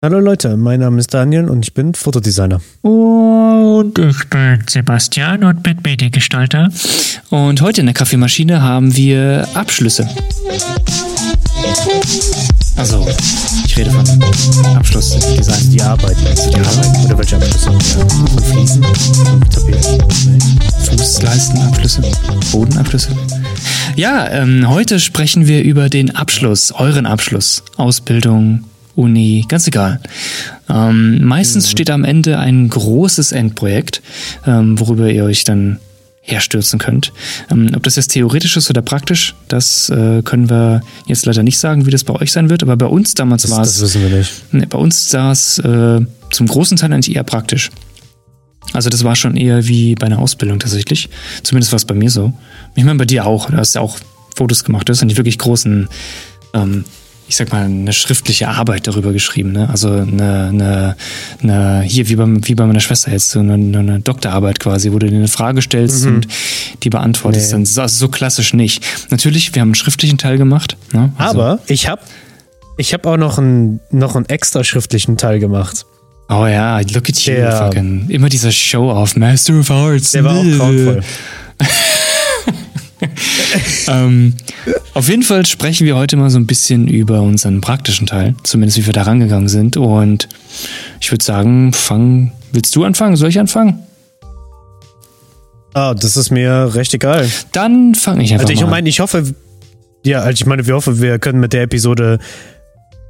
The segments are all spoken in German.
Hallo Leute, mein Name ist Daniel und ich bin Fotodesigner. Und ich bin Sebastian und bin Mediengestalter. Und heute in der Kaffeemaschine haben wir Abschlüsse. Also, ich rede von Abschluss. Heißt die Arbeit, du die Arbeit? Oder welche Abschlüsse? Von Fliesen? Von Tapeten? Fußleistenabschlüsse, Bodenabschlüsse. Ja, ähm, heute sprechen wir über den Abschluss, euren Abschluss, Ausbildung, Uni, ganz egal. Ähm, meistens mhm. steht am Ende ein großes Endprojekt, ähm, worüber ihr euch dann herstürzen könnt. Ähm, ob das jetzt theoretisch ist oder praktisch, das äh, können wir jetzt leider nicht sagen, wie das bei euch sein wird, aber bei uns damals war es. Das wissen wir nicht. Ne, bei uns sah es äh, zum großen Teil eigentlich eher praktisch. Also das war schon eher wie bei einer Ausbildung tatsächlich. Zumindest war es bei mir so. Ich meine, bei dir auch. Du hast ja auch Fotos gemacht. Hast ja nicht wirklich großen ähm, ich sag mal, eine schriftliche Arbeit darüber geschrieben. Ne? Also eine, eine, eine hier wie bei, wie bei meiner Schwester jetzt, so eine, eine Doktorarbeit quasi, wo du dir eine Frage stellst mhm. und die beantwortest. Nee. Dann, also so klassisch nicht. Natürlich, wir haben einen schriftlichen Teil gemacht. Ne? Also, Aber ich habe ich hab auch noch einen, noch einen extra schriftlichen Teil gemacht. Oh ja, look at you. Der, immer dieser Show-off, Master of Arts. Der war auch grauenvoll. ähm, auf jeden Fall sprechen wir heute mal so ein bisschen über unseren praktischen Teil, zumindest wie wir da rangegangen sind. Und ich würde sagen, fang, willst du anfangen? Soll ich anfangen? Ah, das ist mir recht egal. Dann fange ich einfach also ich mal an. Ich meine, ich hoffe, ja, also ich meine, wir hoffen, wir können mit der Episode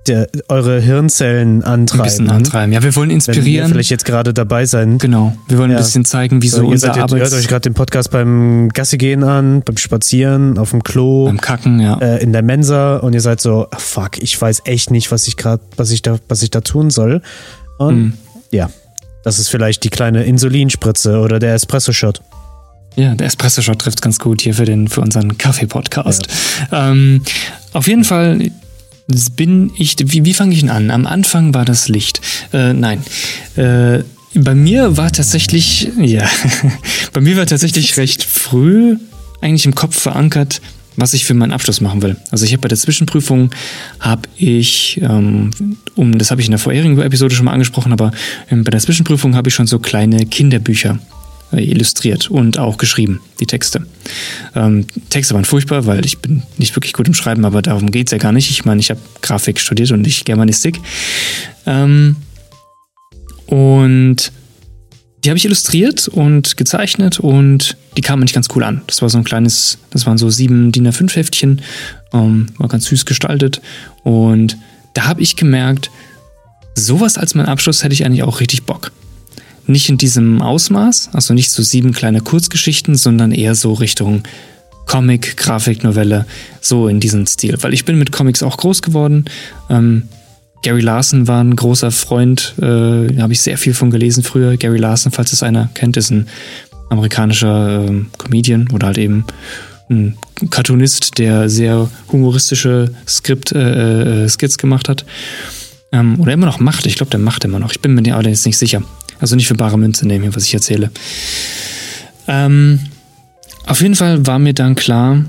der, eure Hirnzellen antreiben. Ein bisschen antreiben. Ja, wir wollen inspirieren. Wenn ihr vielleicht jetzt gerade dabei sein. Genau. Wir wollen ja. ein bisschen zeigen, wie so, so unser Arbeit. Ihr hört euch gerade den Podcast beim Gassi gehen an, beim Spazieren, auf dem Klo, beim Kacken, ja, äh, in der Mensa und ihr seid so, ah, fuck, ich weiß echt nicht, was ich gerade, was ich da, was ich da tun soll. Und mhm. ja, das ist vielleicht die kleine Insulinspritze oder der Espresso-Shot. Ja, der Espresso-Shot trifft ganz gut hier für den, für unseren Kaffee-Podcast. Ja. Ähm, auf jeden Fall bin ich. Wie, wie fange ich ihn an? Am Anfang war das Licht. Äh, nein. Äh, bei mir war tatsächlich, ja, bei mir war tatsächlich recht früh eigentlich im Kopf verankert, was ich für meinen Abschluss machen will. Also ich habe bei der Zwischenprüfung habe ich, ähm, um das habe ich in der vorherigen Episode schon mal angesprochen, aber ähm, bei der Zwischenprüfung habe ich schon so kleine Kinderbücher illustriert und auch geschrieben, die Texte. Ähm, Texte waren furchtbar, weil ich bin nicht wirklich gut im Schreiben, aber darum geht es ja gar nicht. Ich meine, ich habe Grafik studiert und nicht Germanistik. Ähm, und die habe ich illustriert und gezeichnet und die kamen nicht ganz cool an. Das war so ein kleines, das waren so sieben DIN A5 Heftchen, ähm, war ganz süß gestaltet und da habe ich gemerkt, sowas als mein Abschluss hätte ich eigentlich auch richtig Bock. Nicht in diesem Ausmaß, also nicht so sieben kleine Kurzgeschichten, sondern eher so Richtung Comic, Grafiknovelle, so in diesem Stil. Weil ich bin mit Comics auch groß geworden. Ähm, Gary Larson war ein großer Freund, äh, habe ich sehr viel von gelesen früher. Gary Larson, falls es einer kennt, ist ein amerikanischer äh, Comedian oder halt eben ein Cartoonist, der sehr humoristische Skript, äh, äh, Skits gemacht hat. Ähm, oder immer noch macht. Ich glaube, der macht immer noch. Ich bin mir jetzt nicht sicher. Also nicht für bare Münze nehmen, was ich erzähle. Ähm, auf jeden Fall war mir dann klar,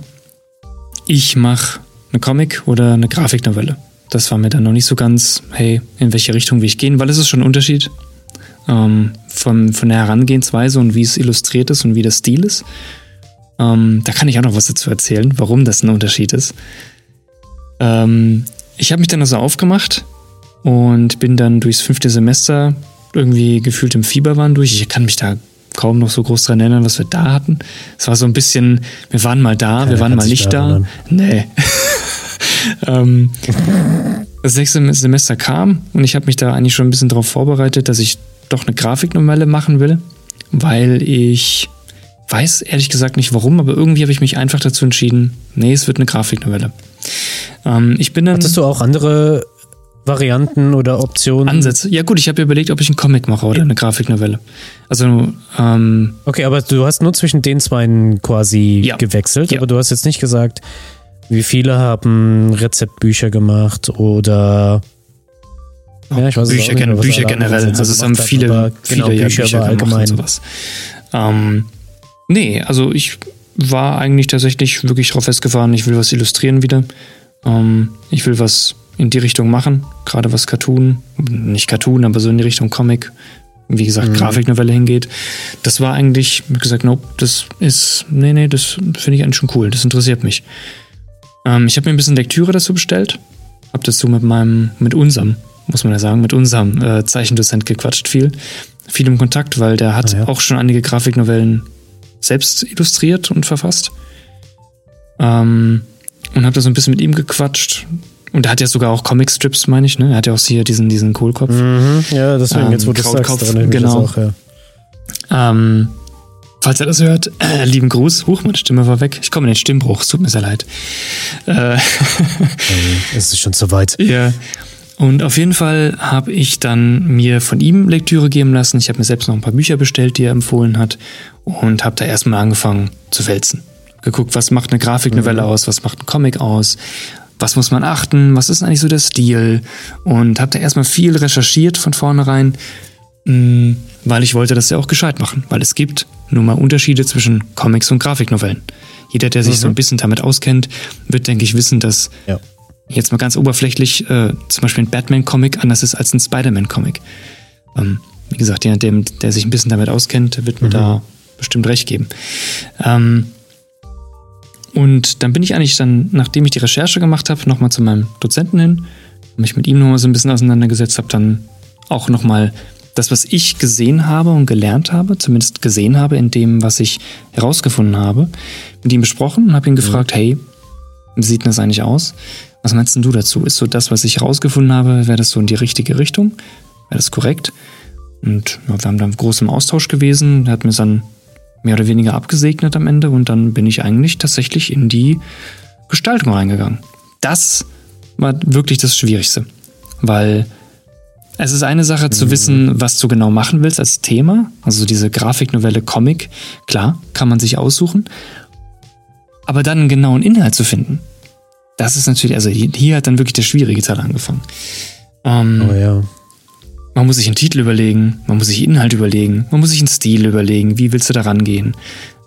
ich mache eine Comic oder eine Grafiknovelle. Das war mir dann noch nicht so ganz, hey, in welche Richtung will ich gehen, weil es ist schon ein Unterschied ähm, von, von der Herangehensweise und wie es illustriert ist und wie der Stil ist. Ähm, da kann ich auch noch was dazu erzählen, warum das ein Unterschied ist. Ähm, ich habe mich dann also aufgemacht und bin dann durchs fünfte Semester irgendwie gefühlt im Fieber waren durch. Ich kann mich da kaum noch so groß dran erinnern, was wir da hatten. Es war so ein bisschen, wir waren mal da, Keiner wir waren mal nicht da. Nee. ähm, das sechste Semester kam und ich habe mich da eigentlich schon ein bisschen darauf vorbereitet, dass ich doch eine Grafiknovelle machen will, weil ich weiß ehrlich gesagt nicht warum, aber irgendwie habe ich mich einfach dazu entschieden, nee, es wird eine Grafiknovelle. Ähm, ich bin dann. Hattest du auch andere Varianten oder Optionen? Ansätze. Ja gut, ich habe überlegt, ob ich einen Comic mache oder eine Grafiknovelle. Also ähm, Okay, aber du hast nur zwischen den zwei quasi ja. gewechselt, ja. aber du hast jetzt nicht gesagt, wie viele haben Rezeptbücher gemacht oder ja, ich weiß Bücher, nicht, Bücher generell. Also es haben viele, viele genau, Bücher, Bücher allgemein. sowas. Ähm, nee, also ich war eigentlich tatsächlich wirklich drauf festgefahren, ich will was illustrieren wieder. Ähm, ich will was in die Richtung machen, gerade was Cartoon, nicht Cartoon, aber so in die Richtung Comic, wie gesagt, mhm. Grafiknovelle hingeht. Das war eigentlich, wie gesagt, nope, das ist, nee, nee, das finde ich eigentlich schon cool, das interessiert mich. Ähm, ich habe mir ein bisschen Lektüre dazu bestellt, habe dazu mit meinem, mit unserem, muss man ja sagen, mit unserem äh, Zeichendozent gequatscht viel, viel im Kontakt, weil der hat ah, ja. auch schon einige Grafiknovellen selbst illustriert und verfasst. Ähm, und habe da so ein bisschen mit ihm gequatscht. Und er hat ja sogar auch Comicstrips, meine ich, ne? Er hat ja auch hier diesen, diesen Kohlkopf. Mhm, ja, deswegen, ähm, jetzt wo du sagst, genau. Auch, ja. ähm, falls er das hört, äh, lieben Gruß. Huch, meine Stimme war weg. Ich komme in den Stimmbruch, es tut mir sehr leid. Äh, es ist schon zu weit. Ja. Und auf jeden Fall habe ich dann mir von ihm Lektüre geben lassen. Ich habe mir selbst noch ein paar Bücher bestellt, die er empfohlen hat. Und habe da erstmal angefangen zu wälzen geguckt, was macht eine Grafiknovelle mhm. aus, was macht ein Comic aus, was muss man achten, was ist eigentlich so der Stil und habe da erstmal viel recherchiert von vornherein, mm, weil ich wollte das ja auch gescheit machen, weil es gibt nun mal Unterschiede zwischen Comics und Grafiknovellen. Jeder, der sich mhm. so ein bisschen damit auskennt, wird, denke ich, wissen, dass ja. jetzt mal ganz oberflächlich äh, zum Beispiel ein Batman-Comic anders ist als ein Spider-Man-Comic. Ähm, wie gesagt, jeder, der, der sich ein bisschen damit auskennt, wird mir mhm. da bestimmt recht geben. Ähm, und dann bin ich eigentlich dann, nachdem ich die Recherche gemacht habe, nochmal zu meinem Dozenten hin, mich mit ihm nochmal so ein bisschen auseinandergesetzt habe, dann auch nochmal das, was ich gesehen habe und gelernt habe, zumindest gesehen habe in dem, was ich herausgefunden habe, mit ihm besprochen und habe ihn gefragt, hey, wie sieht denn das eigentlich aus? Was meinst denn du dazu? Ist so das, was ich herausgefunden habe, wäre das so in die richtige Richtung? Wäre das korrekt? Und ja, wir haben dann groß Austausch gewesen. Er hat mir dann mehr oder weniger abgesegnet am Ende und dann bin ich eigentlich tatsächlich in die Gestaltung reingegangen. Das war wirklich das Schwierigste, weil es ist eine Sache zu mhm. wissen, was du genau machen willst als Thema, also diese Grafiknovelle Comic, klar, kann man sich aussuchen, aber dann einen genauen Inhalt zu finden, das ist natürlich, also hier hat dann wirklich der schwierige Teil angefangen. Ähm, oh ja. Man muss sich einen Titel überlegen, man muss sich Inhalt überlegen, man muss sich einen Stil überlegen, wie willst du da rangehen.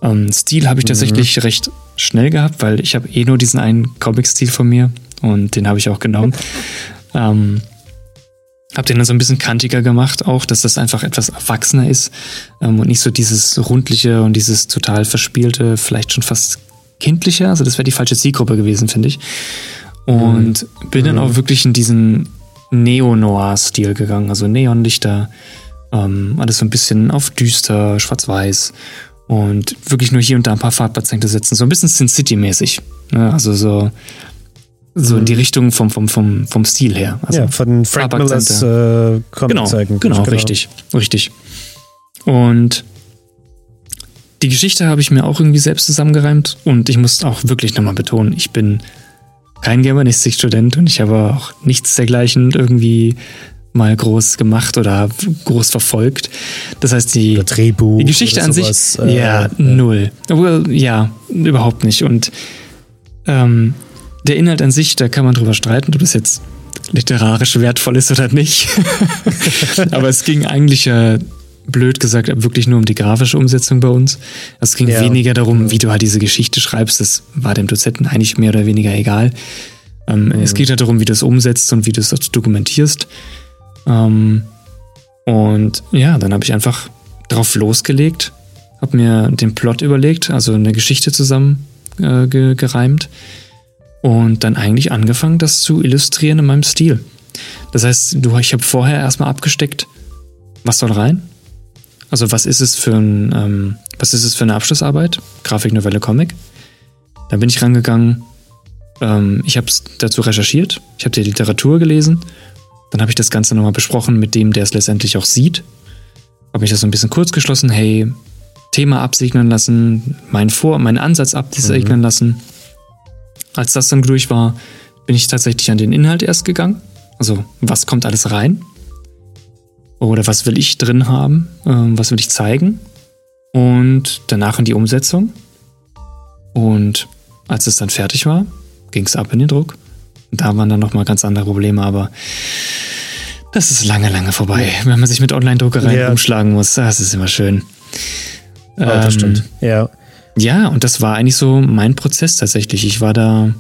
Ähm, Stil habe ich mhm. tatsächlich mhm. recht schnell gehabt, weil ich habe eh nur diesen einen Comic-Stil von mir und den habe ich auch genommen. ähm, habe den dann so ein bisschen kantiger gemacht, auch, dass das einfach etwas erwachsener ist ähm, und nicht so dieses rundliche und dieses total verspielte, vielleicht schon fast kindliche. Also das wäre die falsche Zielgruppe gewesen, finde ich. Und mhm. bin dann mhm. auch wirklich in diesen Neo-Noir-Stil gegangen, also Neonlichter, ähm, alles so ein bisschen auf düster, schwarz-weiß und wirklich nur hier und da ein paar Farbakzente setzen, so ein bisschen Sin City-mäßig. Ne? Also so, so in die mhm. Richtung vom, vom, vom, vom Stil her. Also ja, von Frank Millers äh, genau, genau, genau, richtig, richtig. Und die Geschichte habe ich mir auch irgendwie selbst zusammengereimt und ich muss auch wirklich nochmal betonen, ich bin kein Germanistikstudent und ich habe auch nichts dergleichen irgendwie mal groß gemacht oder groß verfolgt. Das heißt, die, Drehbuch die Geschichte an sowas, sich, äh, ja, null. Well, ja, überhaupt nicht. Und ähm, der Inhalt an sich, da kann man drüber streiten, ob das jetzt literarisch wertvoll ist oder nicht. Aber es ging eigentlich ja blöd gesagt, wirklich nur um die grafische Umsetzung bei uns. Es ging ja. weniger darum, wie du halt diese Geschichte schreibst. Das war dem Dozenten eigentlich mehr oder weniger egal. Ähm, mhm. Es geht halt darum, wie du es umsetzt und wie du es dokumentierst. Ähm, und ja, dann habe ich einfach drauf losgelegt, habe mir den Plot überlegt, also eine Geschichte zusammen äh, ge gereimt und dann eigentlich angefangen, das zu illustrieren in meinem Stil. Das heißt, du, ich habe vorher erstmal abgesteckt, was soll rein, also was ist es für ein, ähm, was ist es für eine Abschlussarbeit? Grafiknovelle Comic. Dann bin ich rangegangen. Ähm, ich habe dazu recherchiert. Ich habe die Literatur gelesen. Dann habe ich das Ganze nochmal besprochen mit dem, der es letztendlich auch sieht. Habe mich das so ein bisschen kurz geschlossen. Hey, Thema absegnen lassen, mein Vor-, meinen Ansatz absegnen mhm. lassen. Als das dann durch war, bin ich tatsächlich an den Inhalt erst gegangen. Also, was kommt alles rein? Oder was will ich drin haben, ähm, was will ich zeigen und danach in die Umsetzung. Und als es dann fertig war, ging es ab in den Druck. Da waren dann nochmal ganz andere Probleme, aber das ist lange, lange vorbei, wenn man sich mit Online-Druckereien ja. umschlagen muss. Das ist immer schön. Oh, das ähm, stimmt. Ja. Ja, und das war eigentlich so mein Prozess tatsächlich. Ich war da,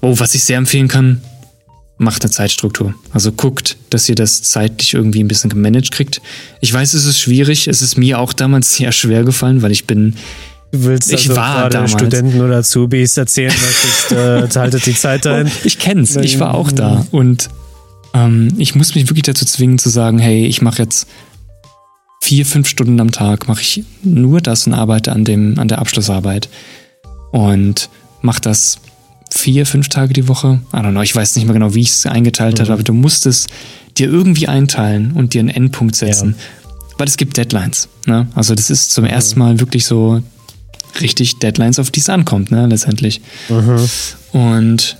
oh, was ich sehr empfehlen kann, macht eine Zeitstruktur. Also guckt, dass ihr das zeitlich irgendwie ein bisschen gemanagt kriegt. Ich weiß, es ist schwierig. Es ist mir auch damals sehr schwer gefallen, weil ich bin. Du willst ich also war gerade damals. Studenten oder Azubis erzählen, möchtest, äh, haltet die Zeit ein. Und ich kenn's, ich war auch da. Und ähm, ich muss mich wirklich dazu zwingen zu sagen, hey, ich mache jetzt vier, fünf Stunden am Tag, mache ich nur das und arbeite an, dem, an der Abschlussarbeit. Und mache das vier, fünf Tage die Woche. I don't know, ich weiß nicht mehr genau, wie ich es eingeteilt Mhm. habe, aber du musst es dir irgendwie einteilen und dir einen Endpunkt setzen. Weil es gibt Deadlines. Ne? Also das ist zum ersten Mal wirklich so richtig Deadlines, auf die es ankommt, ne, letztendlich. Mhm. Und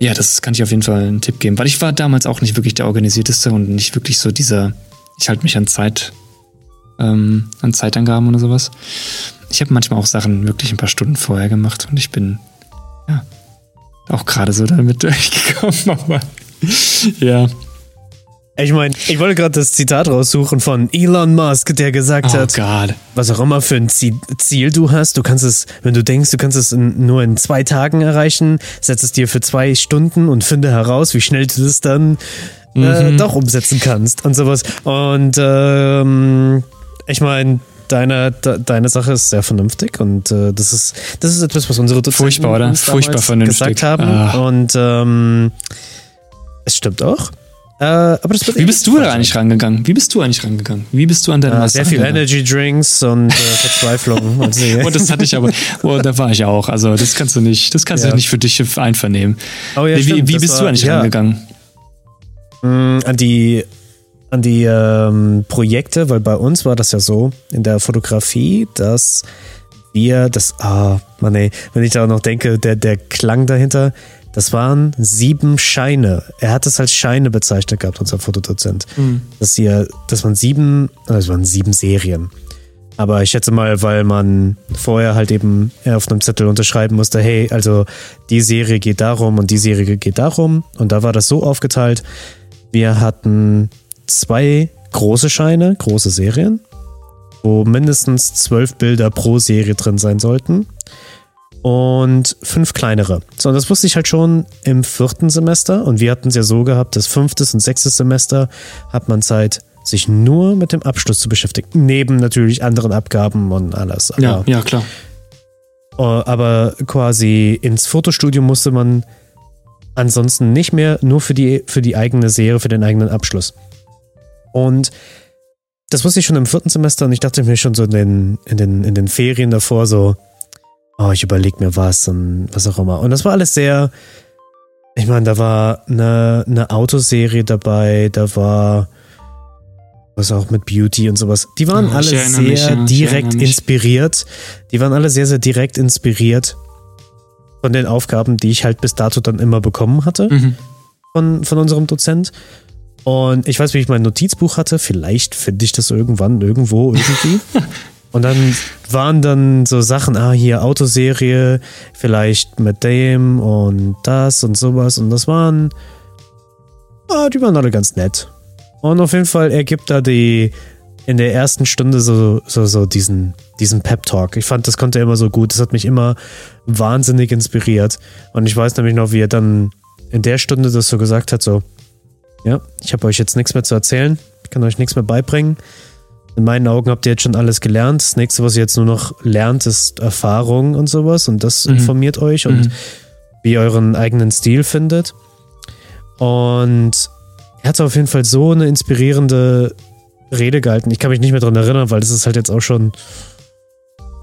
ja, das kann ich auf jeden Fall einen Tipp geben, weil ich war damals auch nicht wirklich der organisierteste und nicht wirklich so dieser, ich halte mich an Zeit, ähm, an Zeitangaben oder sowas. Ich habe manchmal auch Sachen wirklich ein paar Stunden vorher gemacht und ich bin ja auch gerade so damit durchgekommen, aber ja. Ich meine, ich wollte gerade das Zitat raussuchen von Elon Musk, der gesagt Oh hat, Gott. was auch immer für ein Ziel, du hast, du kannst es, wenn du denkst, du kannst es in, nur in zwei Tagen erreichen, setz es dir für zwei Stunden und finde heraus, wie schnell du das dann äh, doch umsetzen kannst und sowas. Und ähm, ich meine, deine, de, deine Sache ist sehr vernünftig und äh, das ist das ist etwas, was unsere Dozenten Furchtbar, oder? uns Furchtbar vernünftig. gesagt haben. Ah. Und ähm, es stimmt auch. Äh, aber das wird Wie eh bist du da eigentlich rangegangen? Wie bist du eigentlich rangegangen? Wie bist du an deine. Äh, sehr viel? Energy Drinks und äh, Verzweiflung. Und das hatte ich aber, oh, da war ich auch. Also das kannst du nicht, das kannst Ja. du nicht für dich einvernehmen. Oh ja, wie wie bist war- du eigentlich ja. rangegangen? Mm, an die an die ähm, Projekte, weil bei uns war das ja so in der Fotografie, dass wir das, ah, Mann ey, wenn ich da noch denke, der, der Klang dahinter, das waren sieben Scheine. Er hat es als Scheine bezeichnet gehabt, unser Fotodozent. Dass hier, das waren sieben, das waren sieben Serien. Aber ich schätze mal, weil man vorher halt eben auf einem Zettel unterschreiben musste, hey, also die Serie geht darum und die Serie geht darum. Und da war das so aufgeteilt, wir hatten zwei große Scheine, große Serien, wo mindestens zwölf Bilder pro Serie drin sein sollten. Und fünf kleinere. So, und das wusste ich halt schon im vierten Semester. Und wir hatten es ja so gehabt, das fünftes und sechstes Semester hat man Zeit, sich nur mit dem Abschluss zu beschäftigen. Neben natürlich anderen Abgaben und alles. Aber, Ja, ja, klar. äh, aber quasi ins Fotostudio musste man ansonsten nicht mehr, nur für die, für die eigene Serie, für den eigenen Abschluss. Und das wusste ich schon im vierten Semester und ich dachte mir schon so in den, in den, in den Ferien davor so, oh, ich überlege mir was und was auch immer. Und das war alles sehr, ich meine, da war eine, eine Autoserie dabei, da war was auch mit Beauty und sowas. Die waren Ja, alle sehr mich, ja, direkt inspiriert. Die waren alle sehr, sehr direkt inspiriert von den Aufgaben, die ich halt bis dato dann immer bekommen hatte Mhm. von, von unserem Dozent. Und ich weiß, wie ich mein Notizbuch hatte. Vielleicht finde ich das irgendwann irgendwo irgendwie. Und dann waren dann so Sachen, ah, hier Autoserie, vielleicht mit dem und das und sowas. Und das waren, ah, die waren alle ganz nett. Und auf jeden Fall, er gibt da die, in der ersten Stunde so, so, so diesen, diesen Pep-Talk. Ich fand, das konnte er immer so gut. Das hat mich immer wahnsinnig inspiriert. Und ich weiß nämlich noch, wie er dann in der Stunde das so gesagt hat, so, ja, ich habe euch jetzt nichts mehr zu erzählen. Ich kann euch nichts mehr beibringen. In meinen Augen habt ihr jetzt schon alles gelernt. Das nächste, was ihr jetzt nur noch lernt, ist Erfahrung und sowas. Und das Mhm. informiert euch und Mhm. wie ihr euren eigenen Stil findet. Und er hatte auf jeden Fall so eine inspirierende Rede gehalten. Ich kann mich nicht mehr dran erinnern, weil das ist halt jetzt auch schon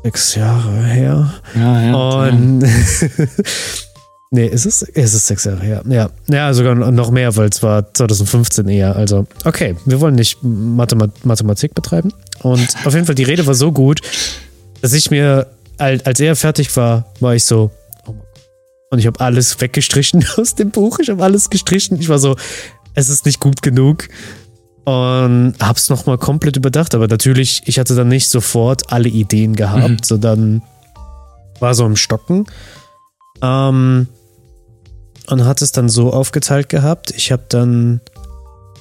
sechs Jahre her. Ja, ja. Und nee, ist es? Es ist sechs Jahre her. Ja. ja, sogar noch mehr, weil es war 2015 eher. Also, okay, wir wollen nicht Mathema Mathematik betreiben. Und auf jeden Fall, die Rede war so gut, dass ich mir, al- als er fertig war, war ich so, oh und ich habe alles weggestrichen aus dem Buch. Ich habe alles gestrichen. Ich war so, es ist nicht gut genug. Und hab's nochmal komplett überdacht. Aber natürlich, ich hatte dann nicht sofort alle Ideen gehabt, Mhm. sondern war so im Stocken. Ähm, und hat es dann so aufgeteilt gehabt. Ich habe dann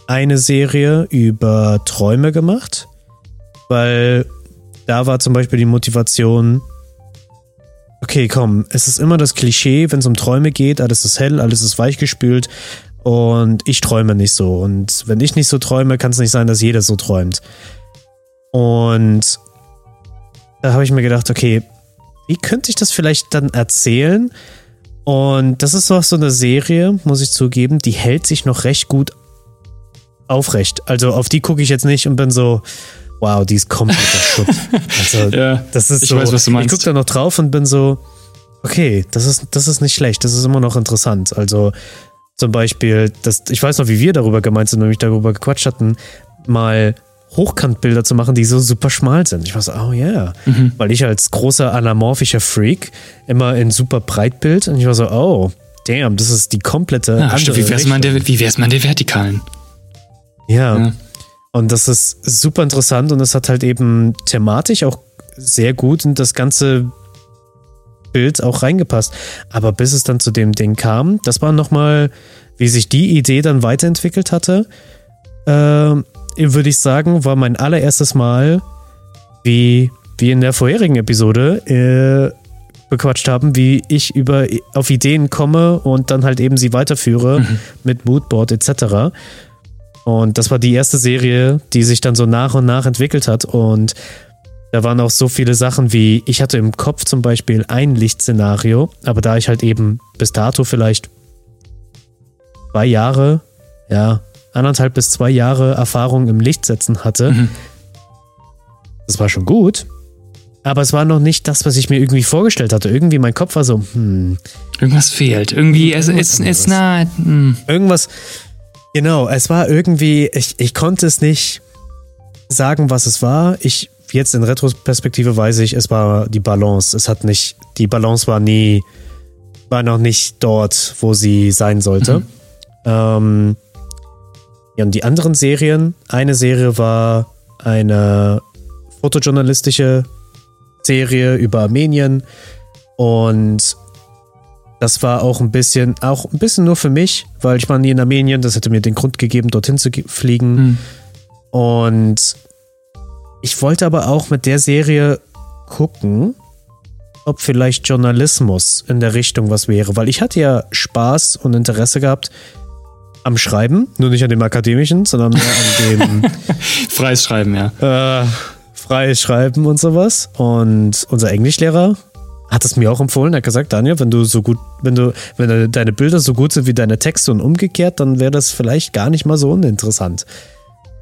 eine Serie über Träume gemacht, weil da war zum Beispiel die Motivation, okay, komm, es ist immer das Klischee, wenn es um Träume geht, alles ist hell, alles ist weichgespült Und ich träume nicht so. Und wenn ich nicht so träume, kann es nicht sein, dass jeder so träumt. Und da habe ich mir gedacht, okay, wie könnte ich das vielleicht dann erzählen? Und das ist auch so eine Serie, muss ich zugeben, die hält sich noch recht gut aufrecht. Also auf die gucke ich jetzt nicht und bin so, wow, die ist kompletter Schutt. Also ja, das ist ich so, weiß, was du meinst. ich gucke da noch drauf und bin so, okay, das ist, das ist nicht schlecht, das ist immer noch interessant. Also zum Beispiel, das, ich weiß noch, wie wir darüber gemeint sind, nämlich darüber gequatscht hatten, mal Hochkantbilder zu machen, die so super schmal sind. Ich war so, oh yeah. Mhm. Weil ich als großer anamorphischer Freak immer in super Breitbild und ich war so, oh, damn, das ist die komplette. Ja, stimmt, wie wär's, man der, wie wär's man der Vertikalen? Ja. ja. Und das ist super interessant und es hat halt eben thematisch auch sehr gut in das ganze Bild auch reingepasst. Aber bis es dann zu dem Ding kam, das war nochmal, wie sich die Idee dann weiterentwickelt hatte, äh, würde ich sagen, war mein allererstes Mal, wie, wie in der vorherigen Episode, äh, bequatscht haben, wie ich über auf Ideen komme und dann halt eben sie weiterführe mhm. mit Moodboard etc. Und das war die erste Serie, die sich dann so nach und nach entwickelt hat. Und da waren auch so viele Sachen wie, ich hatte im Kopf zum Beispiel ein Lichtszenario, aber da ich halt eben bis dato vielleicht zwei Jahre, ja, anderthalb bis zwei Jahre Erfahrung im Lichtsetzen hatte, mhm. das war schon gut. Aber es war noch nicht das, was ich mir irgendwie vorgestellt hatte. Irgendwie mein Kopf war so, hm. Irgendwas fehlt. Irgendwie, es ist, ist nah. Hm. Irgendwas, Genau, es war irgendwie, ich, ich konnte es nicht sagen, was es war. Ich, jetzt in Retrospektive weiß ich, es war die Balance. Es hat nicht, die Balance war nie, war noch nicht dort, wo sie sein sollte. Mhm. Ähm, ja, und die anderen Serien, eine Serie war eine fotojournalistische Serie über Armenien und das war auch ein bisschen, auch ein bisschen nur für mich, weil ich war nie in Armenien, das hätte mir den Grund gegeben, dorthin zu fliegen. Mhm. Und ich wollte aber auch mit der Serie gucken, ob vielleicht Journalismus in der Richtung was wäre, weil ich hatte ja Spaß und Interesse gehabt am Schreiben, nur nicht an dem akademischen, sondern mehr an dem freies Schreiben, ja. Äh, freies Schreiben und sowas. Und unser Englischlehrer hat es mir auch empfohlen, er hat gesagt, Daniel, wenn du so gut, wenn du, wenn deine Bilder so gut sind wie deine Texte und umgekehrt, dann wäre das vielleicht gar nicht mal so uninteressant.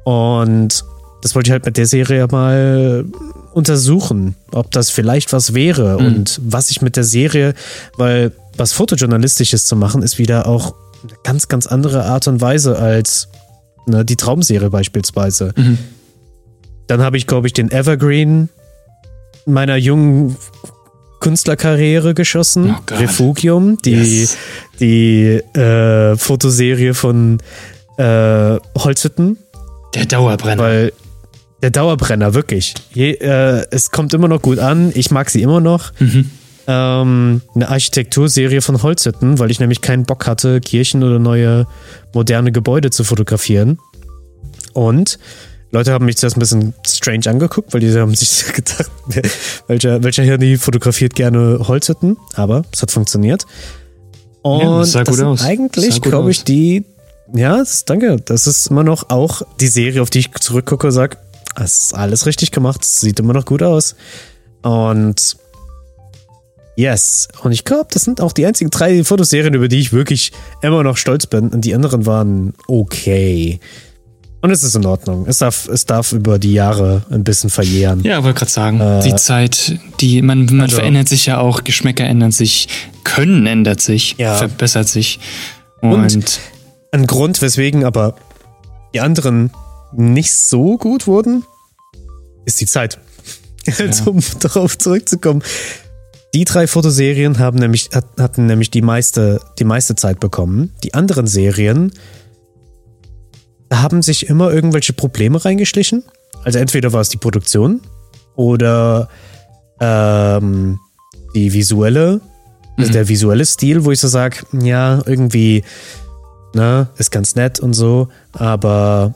Und das wollte ich halt mit der Serie mal untersuchen, ob das vielleicht was wäre mhm. und was ich mit der Serie, weil was Fotojournalistisches zu machen, ist wieder auch eine ganz, ganz andere Art und Weise als ne, die Traumserie beispielsweise. Mhm. Dann habe ich, glaube ich, den Evergreen meiner jungen Künstlerkarriere geschossen. Oh Refugium, die, yes. die äh, Fotoserie von äh, Holzhütten. Der Dauerbrenner. Weil der Dauerbrenner, wirklich. Je, äh, es kommt immer noch gut an. Ich mag sie immer noch. Mhm. Ähm, eine Architekturserie von Holzhütten, weil ich nämlich keinen Bock hatte, Kirchen oder neue moderne Gebäude zu fotografieren. Und Leute haben mich zuerst ein bisschen strange angeguckt, weil die haben sich gedacht, welcher, welcher Hirni fotografiert gerne Holzhütten, aber es hat funktioniert. Und ja, das sah gut aus. eigentlich, glaube ich, die, ja, das, danke, das ist immer noch auch die Serie, auf die ich zurückgucke und sage, es ist alles richtig gemacht, es sieht immer noch gut aus. Und yes, und ich glaube, das sind auch die einzigen drei Fotoserien, über die ich wirklich immer noch stolz bin. Und die anderen waren okay. Und es ist in Ordnung. Es darf, es darf über die Jahre ein bisschen verjähren. Ja, wollte gerade sagen, äh, die Zeit, die man, man also, verändert sich ja auch, Geschmäcker ändern sich, Können ändert sich, ja. verbessert sich. Und, und ein Grund, weswegen aber die anderen nicht so gut wurden, ist die Zeit. Ja. Also, um darauf zurückzukommen. Die drei Fotoserien haben nämlich, hatten nämlich die meiste, die meiste Zeit bekommen. Die anderen Serien haben sich immer irgendwelche Probleme reingeschlichen. Also entweder war es die Produktion oder ähm, die visuelle, also mhm. der visuelle Stil, wo ich so sage, ja, irgendwie, ne, ist ganz nett und so, aber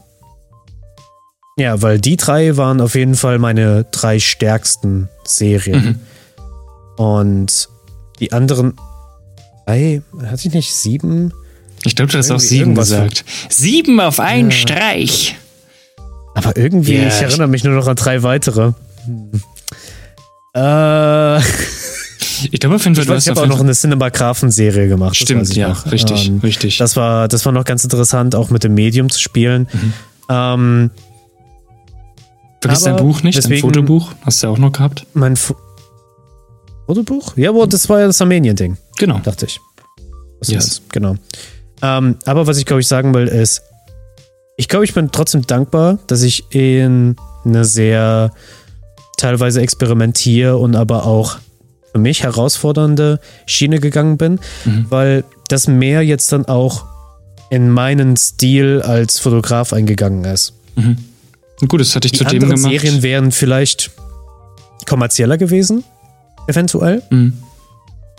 ja, weil die drei waren auf jeden Fall meine drei stärksten Serien. Mhm. Und die anderen, drei, hatte ich nicht sieben? Ich glaube, du hast auch sieben gesagt. Sieben auf einen ja. Streich. Aber irgendwie, yeah. ich erinnere mich nur noch an drei weitere. Hm. Äh. Ich glaube, Fall, ich, ich habe auch noch eine Cinematographen-Serie gemacht. Stimmt, ja, noch. richtig, ähm, richtig. Das war, das war noch ganz interessant, auch mit dem Medium zu spielen. Mhm. Ähm, Vergiss dein Buch nicht, deswegen, dein Fotobuch. Hast du ja auch noch gehabt? Mein Fo Fotobuch? Ja, aber das war ja das Armenien-Ding. Genau. Dachte ich. Was yes. Genau. Ähm, aber was ich, glaube ich, sagen will, ist, ich glaube, ich bin trotzdem dankbar, dass ich in eine sehr teilweise experimentier und aber auch für mich herausfordernde Schiene gegangen bin, mhm. weil das mehr jetzt dann auch in meinen Stil als Fotograf eingegangen ist. Mhm. Gut, das hatte ich Die zu dem gemacht. Serien wären vielleicht kommerzieller gewesen, eventuell. Mhm.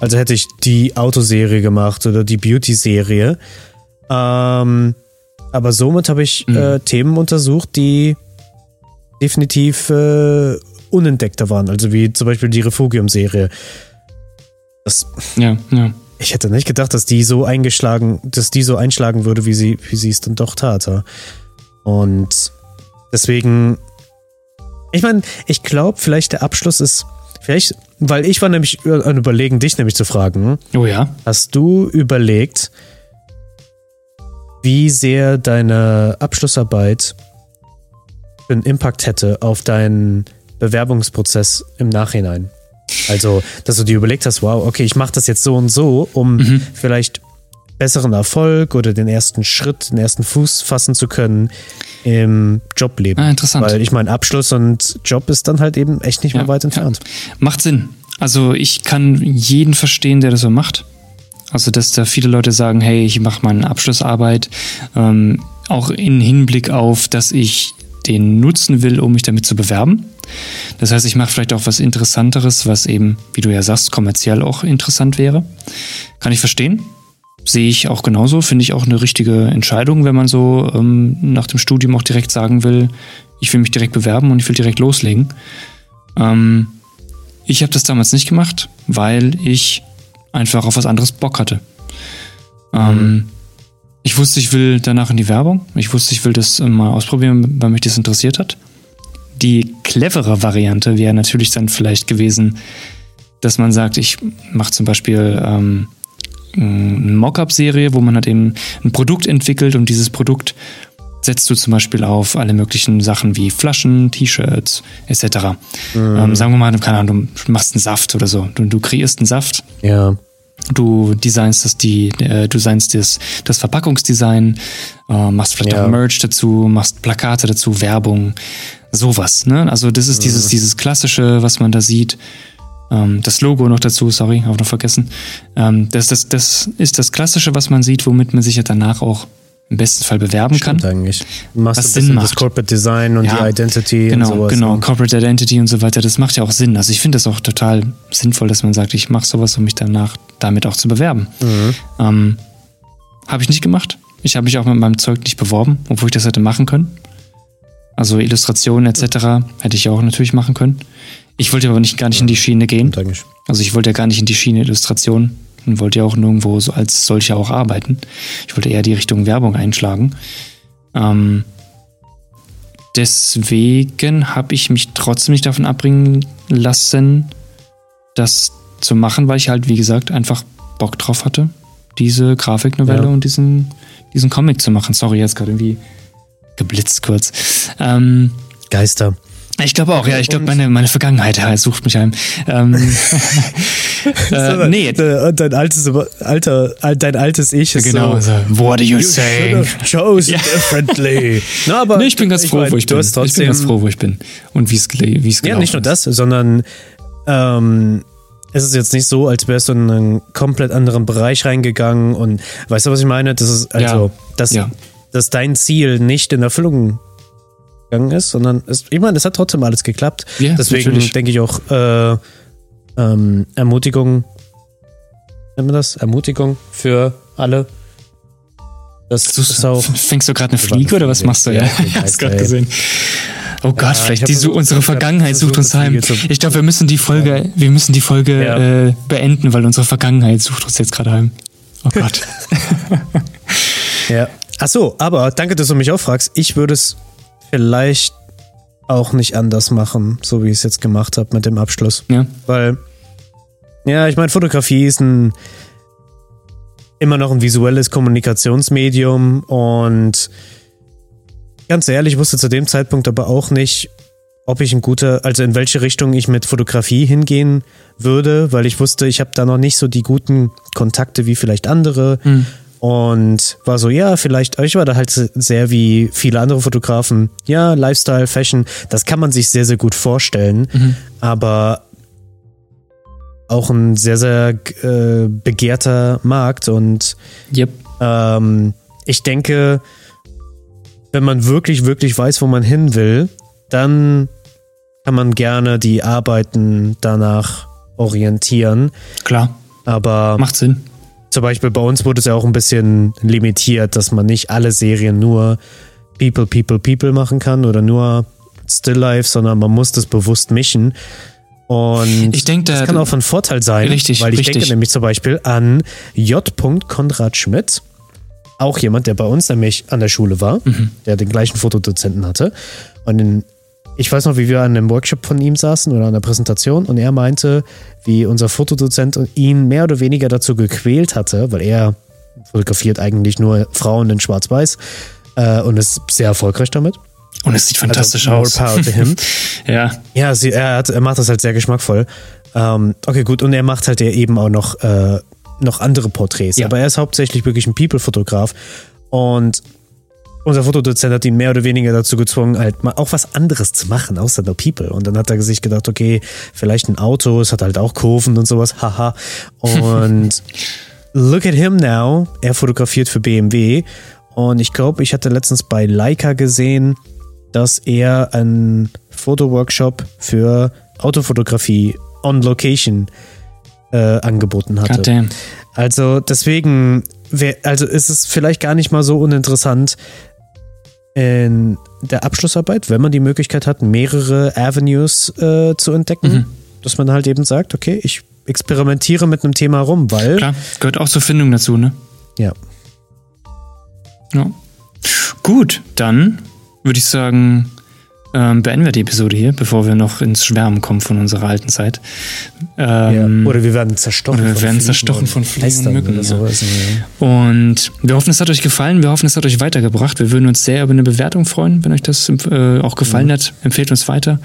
Also hätte ich die Autoserie gemacht oder die Beauty-Serie. Ähm, aber somit habe ich mhm. äh, Themen untersucht, die definitiv äh, unentdeckter waren. Also wie zum Beispiel die Refugium-Serie. ja, ja. Ich hätte nicht gedacht, dass die so eingeschlagen, dass die so einschlagen würde, wie sie, wie sie es dann doch tat. Und deswegen, ich meine, ich glaube, vielleicht der Abschluss ist, vielleicht, weil ich war nämlich an überlegen, dich nämlich zu fragen. Oh ja. Hast du überlegt, wie sehr deine Abschlussarbeit einen Impact hätte auf deinen Bewerbungsprozess im Nachhinein? Also, dass du dir überlegt hast, wow, okay, ich mache das jetzt so und so, um mhm. vielleicht besseren Erfolg oder den ersten Schritt, den ersten Fuß fassen zu können im Jobleben. Ah, interessant. Weil ich meine, Abschluss und Job ist dann halt eben echt nicht ja, mehr weit entfernt. Ja. Macht Sinn. Also ich kann jeden verstehen, der das so macht. Also dass da viele Leute sagen, hey, ich mache meine Abschlussarbeit, ähm, auch in Hinblick auf, dass ich den nutzen will, um mich damit zu bewerben. Das heißt, ich mache vielleicht auch was Interessanteres, was eben, wie du ja sagst, kommerziell auch interessant wäre. Kann ich verstehen. Sehe ich auch genauso, finde ich auch eine richtige Entscheidung, wenn man so ähm, nach dem Studium auch direkt sagen will, ich will mich direkt bewerben und ich will direkt loslegen. Ähm, ich habe das damals nicht gemacht, weil ich einfach auf was anderes Bock hatte. Ähm, mhm. ich wusste, ich will danach in die Werbung. Ich wusste, ich will das mal ausprobieren, weil mich das interessiert hat. Die clevere Variante wäre natürlich dann vielleicht gewesen, dass man sagt, ich mache zum Beispiel ähm, eine Mockup-Serie, wo man halt eben ein Produkt entwickelt und dieses Produkt setzt du zum Beispiel auf alle möglichen Sachen wie Flaschen, T-Shirts etc. Mhm. Ähm, sagen wir mal, keine Ahnung, du machst einen Saft oder so. Du, du kreierst einen Saft. Ja. Du designst das, die, äh, du designst das, das Verpackungsdesign, äh, machst vielleicht ja. auch Merch dazu, machst Plakate dazu, Werbung, sowas. Ne? Also das ist mhm. dieses, dieses klassische, was man da sieht. Ähm, das Logo noch dazu, sorry, habe noch vergessen. Ähm, das, das, das ist das Klassische, was man sieht, womit man sich ja danach auch im besten Fall bewerben Stimmt kann. eigentlich. Machst was Sinn macht. das Corporate Design und ja, die Identity genau, und sowas. Genau, ne? Corporate Identity und so weiter, das macht ja auch Sinn. Also ich finde das auch total sinnvoll, dass man sagt, ich mache sowas, um mich danach damit auch zu bewerben. Mhm. Ähm, habe ich nicht gemacht. Ich habe mich auch mit meinem Zeug nicht beworben, obwohl ich das hätte machen können. Also Illustrationen etc. hätte ich auch natürlich machen können. Ich wollte aber nicht gar nicht in die Schiene gehen. Also ich wollte ja gar nicht in die Schiene Illustration und wollte ja auch nirgendwo so als solcher auch arbeiten. Ich wollte eher die Richtung Werbung einschlagen. Ähm, deswegen habe ich mich trotzdem nicht davon abbringen lassen, das zu machen, weil ich halt, wie gesagt, einfach Bock drauf hatte, diese Grafiknovelle ja. und diesen, diesen Comic zu machen. Sorry, jetzt gerade irgendwie geblitzt kurz. Ähm, Geister. Ich glaube auch, ja. Ich glaube, meine, meine Vergangenheit ja, sucht mich heim. Ähm, äh, nee. Dein altes, alter, dein altes Ich ist genau, so. What are you, you saying? Chosen yeah. differently. no, aber nee, ich bin ganz froh, mein, wo ich bin. ich bin ganz froh, wo ich bin. Und wie es wie es Ja, nicht nur das, sondern ähm, es ist jetzt nicht so, als wärst du in einen komplett anderen Bereich reingegangen und weißt du, was ich meine? Das ist also, ja. dass, ja. dass dein Ziel nicht in Erfüllung gegangen ist, sondern es, ich meine, es hat trotzdem alles geklappt. Ja, Deswegen denke ich auch äh, ähm, Ermutigung, nennt man das? Ermutigung für alle. Das du, ist auch, fängst du gerade eine Fliege oder was machst du? Ja, ja hast gerade gesehen. Oh Gott, ja, vielleicht die, so, unsere Vergangenheit sucht uns heim. Ich glaube, wir müssen die Folge, wir müssen die Folge ja. äh, beenden, weil unsere Vergangenheit sucht uns jetzt gerade heim. Oh Gott. Ja. Ach so, aber danke, dass du mich auch fragst. Ich würde es vielleicht auch nicht anders machen, so wie ich es jetzt gemacht habe mit dem Abschluss. Ja. Weil, ja, ich meine, Fotografie ist ein immer noch ein visuelles Kommunikationsmedium und ganz ehrlich, ich wusste zu dem Zeitpunkt aber auch nicht, ob ich ein guter, also in welche Richtung ich mit Fotografie hingehen würde, weil ich wusste, ich habe da noch nicht so die guten Kontakte wie vielleicht andere. Hm. Und war so, ja, vielleicht, ich war da halt sehr wie viele andere Fotografen. Ja, Lifestyle, Fashion, das kann man sich sehr, sehr gut vorstellen. Mhm. Aber auch ein sehr, sehr äh, begehrter Markt. Und Yep. ähm, ich denke, wenn man wirklich, wirklich weiß, wo man hin will, dann kann man gerne die Arbeiten danach orientieren. Klar. Aber Macht Sinn. Zum Beispiel bei uns wurde es ja auch ein bisschen limitiert, dass man nicht alle Serien nur People, People, People machen kann oder nur Still Life, sondern man muss das bewusst mischen. Und Ich denke, da- das kann auch von Vorteil sein, Richtig, weil ich richtig. denke nämlich zum Beispiel an J. Konrad Schmidt, auch jemand, der bei uns nämlich an der Schule war, Mhm. der den gleichen Fotodozenten hatte. Und in, ich weiß noch, wie wir an einem Workshop von ihm saßen oder an der Präsentation und er meinte, wie unser Fotodozent ihn mehr oder weniger dazu gequält hatte, weil er fotografiert eigentlich nur Frauen in Schwarz-Weiß äh, und ist sehr erfolgreich damit. Und es sieht fantastisch also, aus. power to him. Ja. Ja, sie, er, hat, er macht das halt sehr geschmackvoll. Ähm, okay, gut. Und er macht halt ja eben auch noch, äh, noch andere Porträts. Ja. Aber er ist hauptsächlich wirklich ein People-Fotograf. Und unser Fotodozent hat ihn mehr oder weniger dazu gezwungen, halt mal auch was anderes zu machen, außer nur People. Und dann hat er sich gedacht, okay, vielleicht ein Auto, es hat halt auch Kurven und sowas, haha. Und look at him now. Er fotografiert für BMW. Und ich glaube, ich hatte letztens bei Leica gesehen, dass er einen Fotoworkshop für Autofotografie on Location äh, angeboten hatte. Goddamn. Also deswegen, also ist es vielleicht gar nicht mal so uninteressant in der Abschlussarbeit, wenn man die Möglichkeit hat, mehrere Avenues äh, zu entdecken, Mhm. dass man halt eben sagt, okay, ich experimentiere mit einem Thema rum, weil Klar, gehört auch zur Findung dazu, ne? ja, Ja. Gut, dann würde ich sagen, ähm, beenden wir die Episode hier, bevor wir noch ins Schwärmen kommen von unserer alten Zeit. Ähm, ja. oder wir werden zerstochen. oder wir von werden zerstochen von Fliegen und Mücken, oder ja. Und wir hoffen, es hat euch gefallen. Wir hoffen, es hat euch weitergebracht. Wir würden uns sehr über eine Bewertung freuen, wenn euch das äh, auch gefallen hat. Empfehlt uns weiter.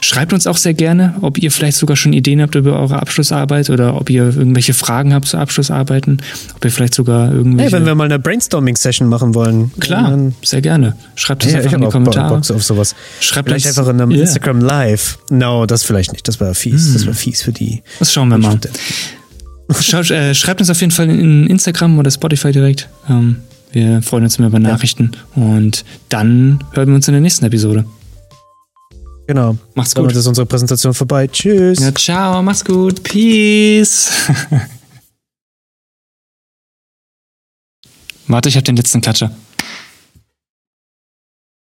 Schreibt uns auch sehr gerne, ob ihr vielleicht sogar schon Ideen habt über eure Abschlussarbeit oder ob ihr irgendwelche Fragen habt zu Abschlussarbeiten. Ob ihr vielleicht sogar irgendwelche. Hey, wenn wir mal eine Brainstorming-Session machen wollen. Klar, sehr gerne. Schreibt es Ja, einfach ich in die Kommentare. Box auf sowas. Schreibt Vielleicht uns- einfach in einem Ja. Instagram Live. No, das vielleicht nicht. Das war fies. Das war fies für die. Das schauen wir mal. Schaut, äh, schreibt uns auf jeden Fall in Instagram oder Spotify direkt. Ähm, wir freuen uns immer über Nachrichten. Und dann hören wir uns in der nächsten Episode. Genau. Macht's Damit gut. ist unsere Präsentation vorbei. Tschüss. Ja, ciao, mach's gut. Peace. Warte, ich hab den letzten Klatscher.